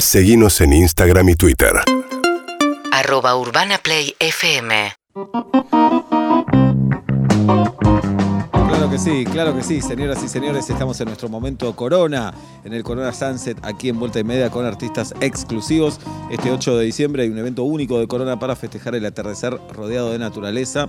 Seguimos en Instagram y Twitter. arroba urbanaplayfm Claro sí, claro que sí, señoras y señores, estamos en nuestro momento Corona, en el Corona Sunset, aquí en Vuelta y Media con artistas exclusivos. Este 8 de diciembre hay un evento único de Corona para festejar el atardecer rodeado de naturaleza.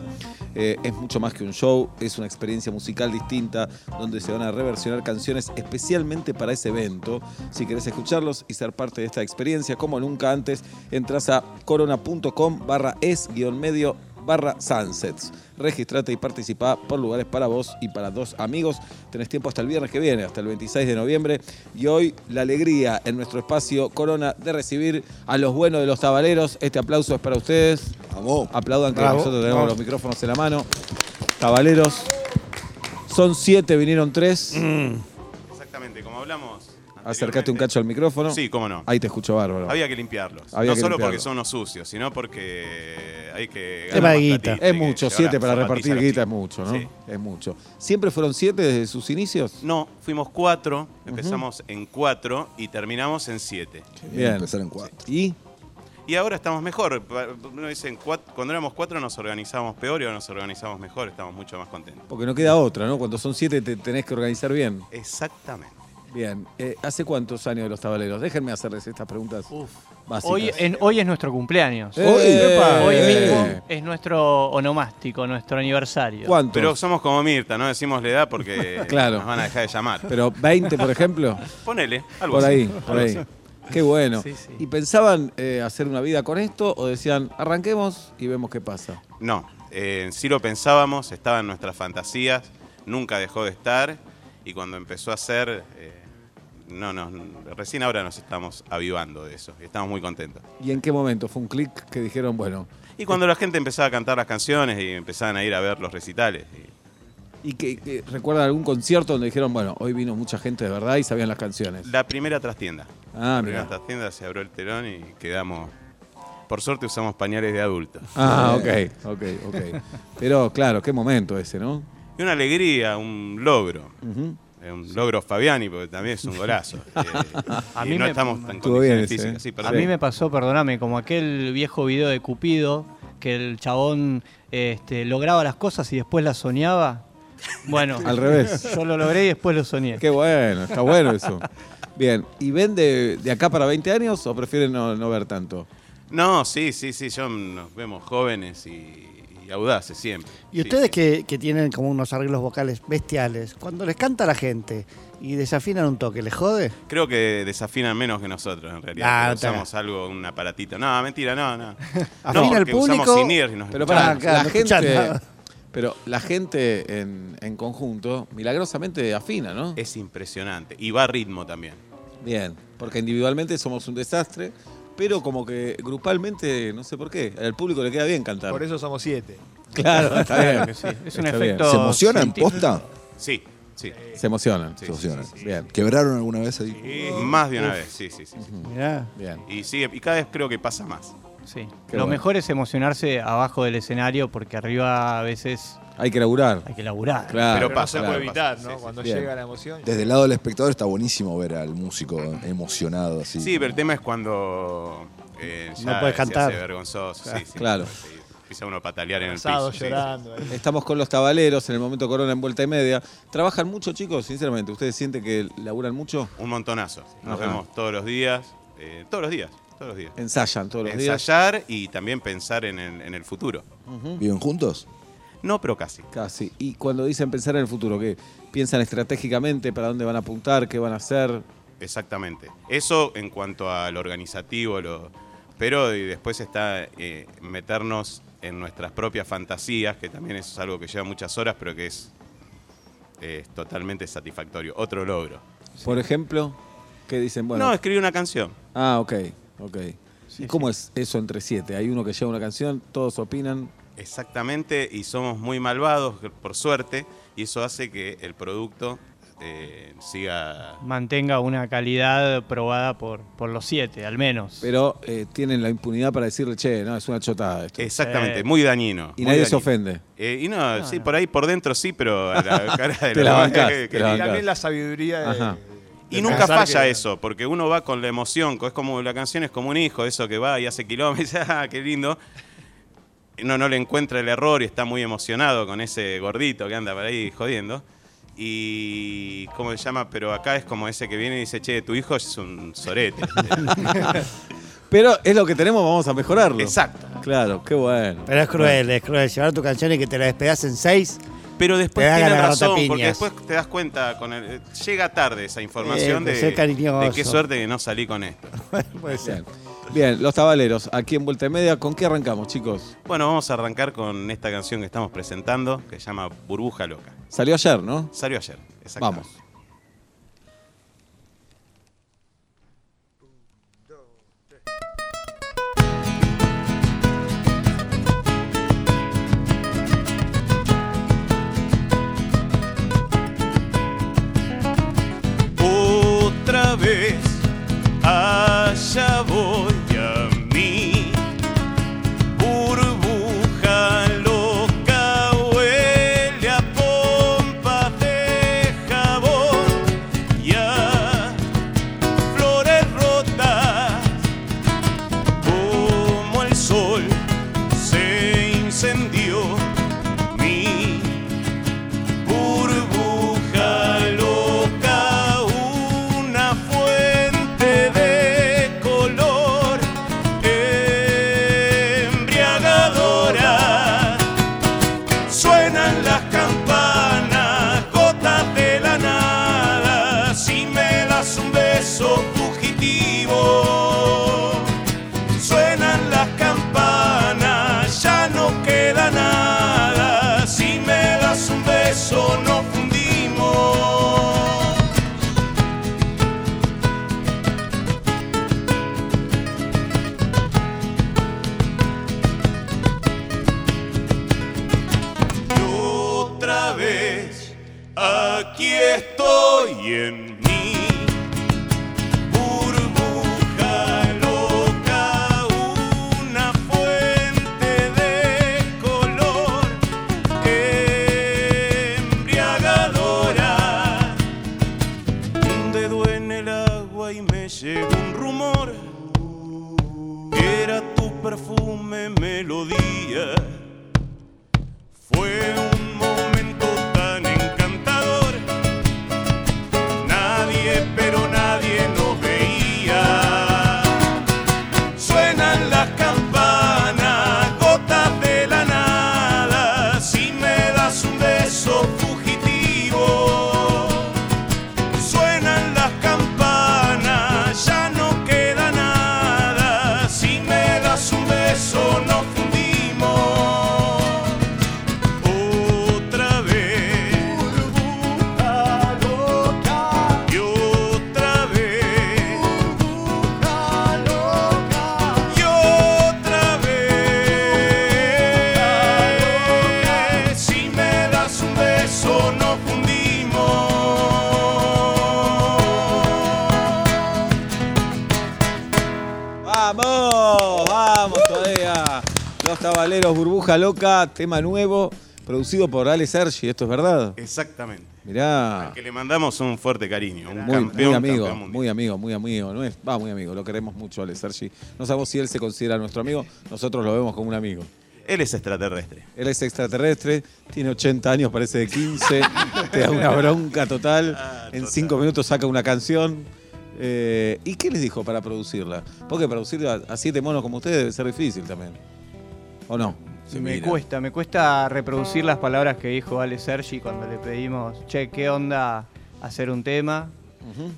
Eh, es mucho más que un show, es una experiencia musical distinta donde se van a reversionar canciones especialmente para ese evento. Si querés escucharlos y ser parte de esta experiencia, como nunca antes, entras a corona.com barra es guion medio barra Sunsets. Registrate y participa por lugares para vos y para dos amigos. Tenés tiempo hasta el viernes que viene, hasta el 26 de noviembre. Y hoy la alegría en nuestro espacio Corona de recibir a los buenos de los tabaleros. Este aplauso es para ustedes. Vamos. Aplaudan que Bravo. nosotros tenemos los micrófonos en la mano. Tabaleros. Son siete, vinieron tres. Exactamente, como hablamos. Acércate un cacho al micrófono. Sí, cómo no. Ahí te escucho bárbaro. Había que limpiarlos. Había no que solo porque son unos sucios, sino porque hay que. Tema ganar de más guita. Es mucho, siete para repartir guita es mucho, ¿no? Sí. Es mucho. ¿Siempre fueron siete desde sus inicios? No, fuimos cuatro, empezamos en cuatro y terminamos en siete. Bien. Empezar en cuatro. ¿Y? Y ahora estamos mejor. Uno dice, cuando éramos cuatro nos organizábamos peor y ahora nos organizamos mejor, estamos mucho más contentos. Porque no queda otra, ¿no? Cuando son siete te tenés que organizar bien. Exactamente. Bien. Eh, ¿Hace cuántos años de los tabaleros? Déjenme hacerles estas preguntas básicas. Hoy, en- hoy es nuestro cumpleaños. Eh, Hoy, epa, Hoy eh. mismo es nuestro onomástico, nuestro aniversario. ¿Cuántos? Pero somos como Mirta, no decimos la edad porque Claro. nos van a dejar de llamar. Pero 20, por ejemplo. Ponele, algo por así. ahí, por Algo ahí. así. Qué bueno. Sí, sí. ¿Y pensaban eh, hacer una vida con esto o decían, arranquemos y vemos qué pasa? No, eh, sí lo pensábamos, estaba en nuestras fantasías, nunca dejó de estar y cuando empezó a ser, eh, no, no, recién ahora nos estamos avivando de eso y estamos muy contentos. ¿Y en qué momento? ¿Fue un clic que dijeron, bueno, Y cuando la gente empezaba a cantar las canciones y empezaban a ir a ver los recitales. y- ¿y que, que- recuerdan algún concierto donde dijeron, bueno, hoy vino mucha gente de verdad y sabían las canciones? la primera trastienda. Ah, la primera trastienda se abrió el telón y quedamos... Por suerte usamos pañales de adultos. Ah, ok, ok, ok. Pero claro, qué momento ese, ¿no? Y una alegría, un logro. Eh, Un logro Fabiani, porque también es un golazo. Eh, A y mí no me- estamos tan bien condiciones físicas. ¿eh? Sí, A mí me pasó, perdóname, como aquel viejo video de Cupido, que el chabón este, lograba las cosas y después las soñaba. Bueno, Al revés. yo lo logré y después lo soñé. Qué bueno, está bueno eso. Bien, ¿y ven de, de acá para 20 años o prefieren no, no ver tanto? No, sí, sí, sí, yo nos vemos jóvenes y, y audaces siempre. Y Sí, ustedes sí. que, que tienen como unos arreglos vocales bestiales, cuando les canta a la gente y desafinan un toque, ¿les jode? Creo que desafinan menos que nosotros, en realidad. Ah, está usamos algo, un aparatito. No, mentira, no, no. Afina no, el porque usamos público, in-ear y nos Pero para claro, la no escuchan gente, pero la gente en, en conjunto milagrosamente afina, ¿no? Es impresionante. Y va a ritmo también. Bien, porque individualmente somos un desastre, pero como que grupalmente, no sé por qué, al público le queda bien cantar. Por eso somos siete. Claro, está bien. Es un Está bien. efecto. ¿Se emocionan científico. posta? Sí, sí. Se emocionan. Sí, Se emocionan. sí, sí, Bien, ¿Quebraron alguna vez ahí? Más de una vez, sí, sí, sí. sí. Mirá. bien. Y sigue, y cada vez creo que pasa más. Sí. Qué Lo bueno. mejor es emocionarse abajo del escenario porque arriba a veces Hay que laburar. hay que laburar. Claro, Pero Pero pasa, no se puede claro, evitar, pasa, ¿no? sí, sí, Cuando Bien. llega la emoción. Desde el lado del espectador está buenísimo ver al músico emocionado así. Sí, pero el tema es cuando eh, ya No puedes se cantar. hace vergonzoso. Sí, sí. Claro. Empieza uno a patalear en el piso. sí, llorando. ahí. Estamos con los tabaleros en el momento corona en vuelta y media. ¿Trabajan mucho, chicos? Sinceramente, ¿ustedes sienten que laburan mucho? Un montonazo. Nos Ajá. vemos todos los días. eh, todos los días. Todos los días. Ensayan todos los días. Ensayar y también pensar en el, en el futuro. ¿Viven juntos? No, pero casi. Casi. Y cuando dicen pensar en el futuro, ¿qué? ¿Piensan estratégicamente para dónde van a apuntar, qué van a hacer? Exactamente. Eso en cuanto al organizativo, lo, pero y después está eh, meternos en nuestras propias fantasías, que también eso es algo que lleva muchas horas, pero que es, totalmente satisfactorio. Otro logro. Por ejemplo, ¿qué dicen? Bueno, No, escribí una canción. ah, ok, ok. Sí, ¿Y cómo es eso entre siete? Hay uno que lleva una canción, todos opinan. Exactamente, y somos muy malvados, por suerte, y eso hace que el producto eh, siga... Mantenga una calidad probada por, por los siete, al menos. Pero eh, tienen la impunidad para decirle, che, no, es una chotada esto. Exactamente, Sí. muy dañino. y muy nadie se ofende. Eh, y no, sí, por ahí por dentro sí, pero a la cara de la bancás, que- te la Y bancás. también la sabiduría de, Ajá. Y nunca falla que- eso, porque uno va con la emoción, es como la canción es como un hijo, eso que va y hace kilómetros, ah, qué lindo. No, no le encuentra el error y está muy emocionado con ese gordito que anda por ahí jodiendo. Y, ¿cómo se llama? Pero acá es como ese que viene y dice, che, tu hijo es un sorete. Pero es lo que tenemos, vamos a mejorarlo. Exacto. Claro, qué bueno. Pero es cruel, es cruel. Llevar tu canción y que te la despegas en seis. Pero después Te tienen razón, porque después te das cuenta, con el, llega tarde esa información Eh, de, qué suerte que no salí con esto. Puede ser. Bien, Bien, los tabaleros, aquí en Vuelta y Media, ¿con qué arrancamos, chicos? Bueno, vamos a arrancar con esta canción que estamos presentando, que se llama Burbuja Loca. Salió ayer, ¿no? Salió ayer, exactamente. Vamos. Llegó un rumor. que Era tu perfume melodía. Tabaleros, Burbuja Loca, tema nuevo, producido por Ale Sergi, ¿esto es verdad? Exactamente. Mirá. Que le mandamos un fuerte cariño. Un Muy, campeón, muy amigo, campeón muy amigo, muy amigo. No es, va, muy amigo. Lo queremos mucho, Ale Sergi. No sabemos si él se considera nuestro amigo. Nosotros lo vemos como un amigo. Él es extraterrestre. Él es extraterrestre, tiene 80 años, parece de 15, te da una bronca total. Ah, en total. 5 minutos saca una canción. Eh, ¿Y qué les dijo para producirla? Porque producir a, a siete monos como ustedes debe ser difícil también. ¿O no? Se me mira. cuesta, me cuesta reproducir las palabras que dijo Ale Sergi cuando le pedimos, che, ¿qué onda hacer un tema?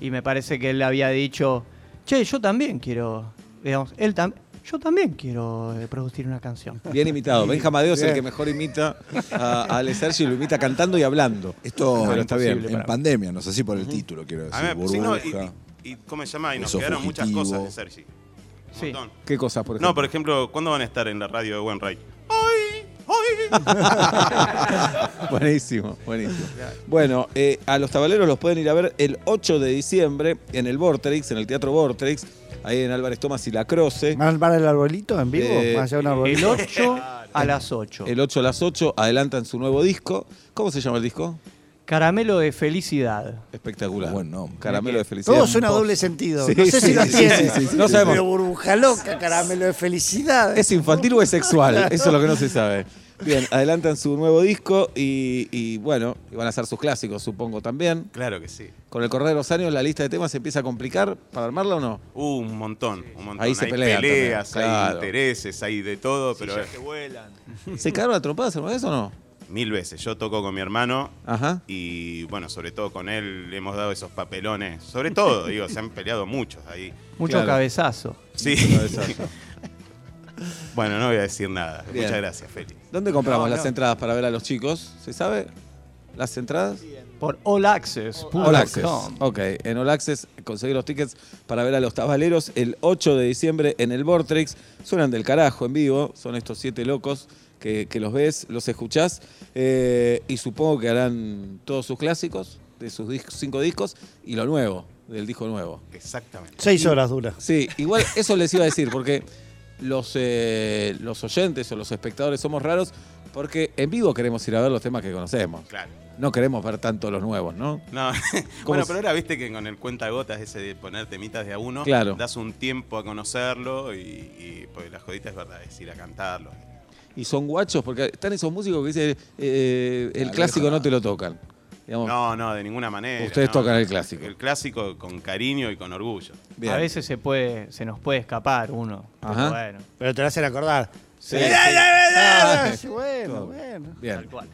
Y me parece que él había dicho, che, yo también quiero, digamos, él también, yo también quiero eh, producir una canción. Bien imitado. Benja Madeo es el que mejor imita a, a Ale Sergi, lo imita cantando y hablando. Esto está bien. en pandemia, no sé si por el título, quiero decir. A ver, sí, no, y, y- ¿cómo se llama? Y nos quedaron muchas fugitivo. cosas de Sergi. Un Sí. montón. ¿Qué cosas, por ejemplo? No, por ejemplo, ¿cuándo van a estar en la radio de Buen Ray? ¡Hoy! ¡Hoy! buenísimo, buenísimo. Bueno, eh, a los tabaleros los pueden ir a ver el 8 de diciembre en el Vortex, en el Teatro Vortex, ahí en Álvarez Tomás y La Croce. ¿Van a armar el arbolito en vivo? Eh, ¿Van a El arbolito? 8 a las 8. El 8 a las 8 adelantan su nuevo disco. ¿Cómo se llama el disco? Caramelo de felicidad. Espectacular. Buen nombre. Caramelo de felicidad. Todo suena a doble sentido. Sí, no sé sí, si lo sí, tiene. sí, sí, sí. No sabemos. Pero burbuja loca, caramelo de felicidad. ¿Es infantil o es sexual? Eso es lo que no se sabe. Bien, adelantan su nuevo disco y, y, bueno, van a hacer sus clásicos, supongo también. Claro que sí. Con el correr de los años, la lista de temas se empieza a complicar para armarla o no? Uh, un montón, un montón. Ahí se hay pelean peleas, también, hay claro. intereses, hay de todo, pero Sillas que vuelan. ¿Se cagaron a trompadas alguna vez o no? Mil veces. Yo toco con mi hermano Ajá. y bueno, sobre todo con él le hemos dado esos papelones. Sobre todo, digo, se han peleado muchos ahí. Mucho Claro. cabezazo. Sí. Cabezazo. bueno, no voy a decir nada. Bien. Muchas gracias, Félix. ¿Dónde compramos No, las no. entradas para ver a los chicos? ¿Se sabe? ¿Las entradas? Por All Access. All Access. Ok, en All Access conseguir los tickets para ver a los tabaleros el 8 de diciembre en el Vortrix. Suenan del carajo en vivo, son estos siete locos que, que los ves, los escuchás eh, y supongo que harán todos sus clásicos de sus dis- cinco discos y lo nuevo, del disco nuevo. Exactamente. Seis horas dura. Sí, igual eso les iba a decir, porque los, eh, los oyentes o los espectadores somos raros porque en vivo queremos ir a ver los temas que conocemos. Claro. No queremos ver tanto los nuevos, ¿no? No, bueno, pero ahora viste que con el cuenta gotas ese de poner temitas de a uno, Claro. das un tiempo a conocerlo y, y pues la jodita es verdad, es ir a cantarlo. Y son guachos, porque están esos músicos que dicen eh, el Aleja. clásico no te lo tocan. Digamos, No, no, de ninguna manera. Ustedes no. tocan el clásico. El clásico con cariño y con orgullo. bien. A veces se puede, se nos puede escapar uno. pero Ajá. bueno, Pero te lo hacen acordar. Sí, Sí, sí. Ah, sí, bueno, bueno. Bien. tal cual.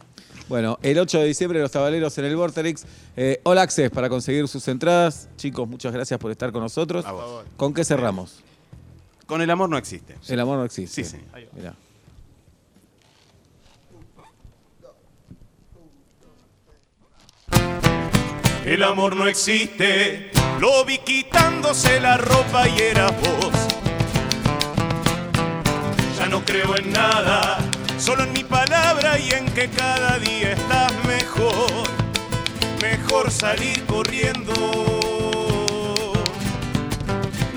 Bueno, el 8 de diciembre los tabaleros en el Vorterix. Eh, All Access para conseguir sus entradas. Chicos, muchas gracias por estar con nosotros. A vos. ¿Con qué cerramos? Con el amor no existe. El amor no existe. Sí, sí. Mirá. El amor no existe, lo vi quitándose la ropa y eras vos. Ya no creo en nada, solo en mi palabra y en que cada día estás mejor. Mejor salir corriendo.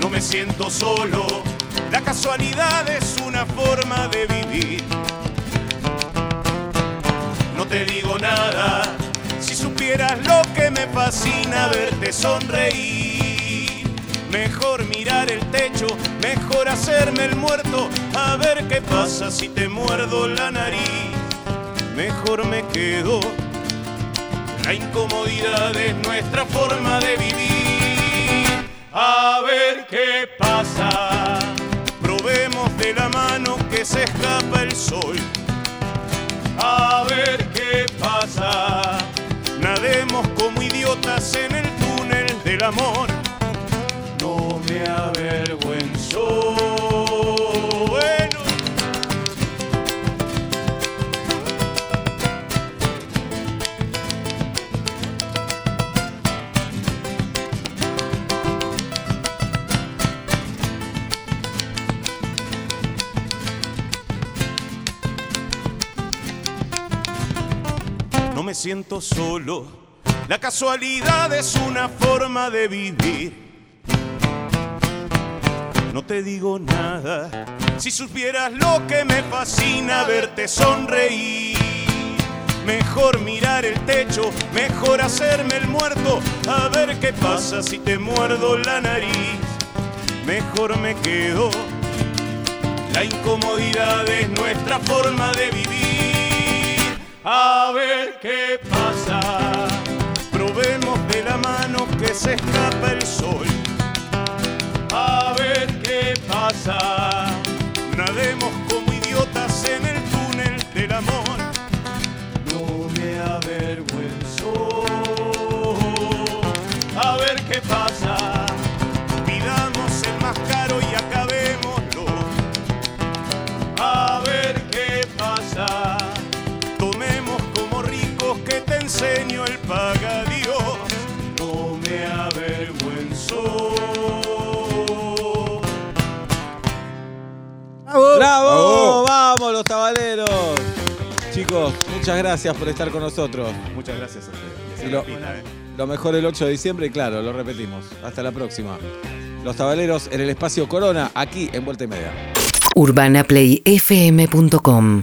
No me siento solo, la casualidad es una forma de vivir. No te digo nada, supieras lo que me fascina verte sonreír. Mejor mirar el techo, mejor hacerme el muerto, a ver qué pasa si te muerdo la nariz. Mejor me quedo, la incomodidad es nuestra forma de vivir. A ver qué pasa, probemos de la mano que se escapa el sol a ver qué pasa. Como idiotas en el túnel del amor. No me avergüenzo. Siento solo. La casualidad es una forma de vivir. No te digo nada. Si supieras lo que me fascina verte sonreír. Mejor mirar el techo, mejor hacerme el muerto. A ver qué pasa si te muerdo la nariz. Mejor me quedo. La incomodidad es nuestra forma de vivir. A ver qué pasa. Probemos de la mano que se escapa el sol. A ver qué pasa. Nademos como idiotas en el túnel del amor. ¡Bravo! ¡Bravo! ¡Vamos los tabaleros! Chicos, muchas gracias por estar con nosotros. Muchas gracias a ustedes. Y lo, ¿eh? lo mejor el 8 de diciembre y claro, lo repetimos. Hasta la próxima. Los tabaleros en el espacio Corona, aquí en Vuelta y Media. UrbanaPlayFM.com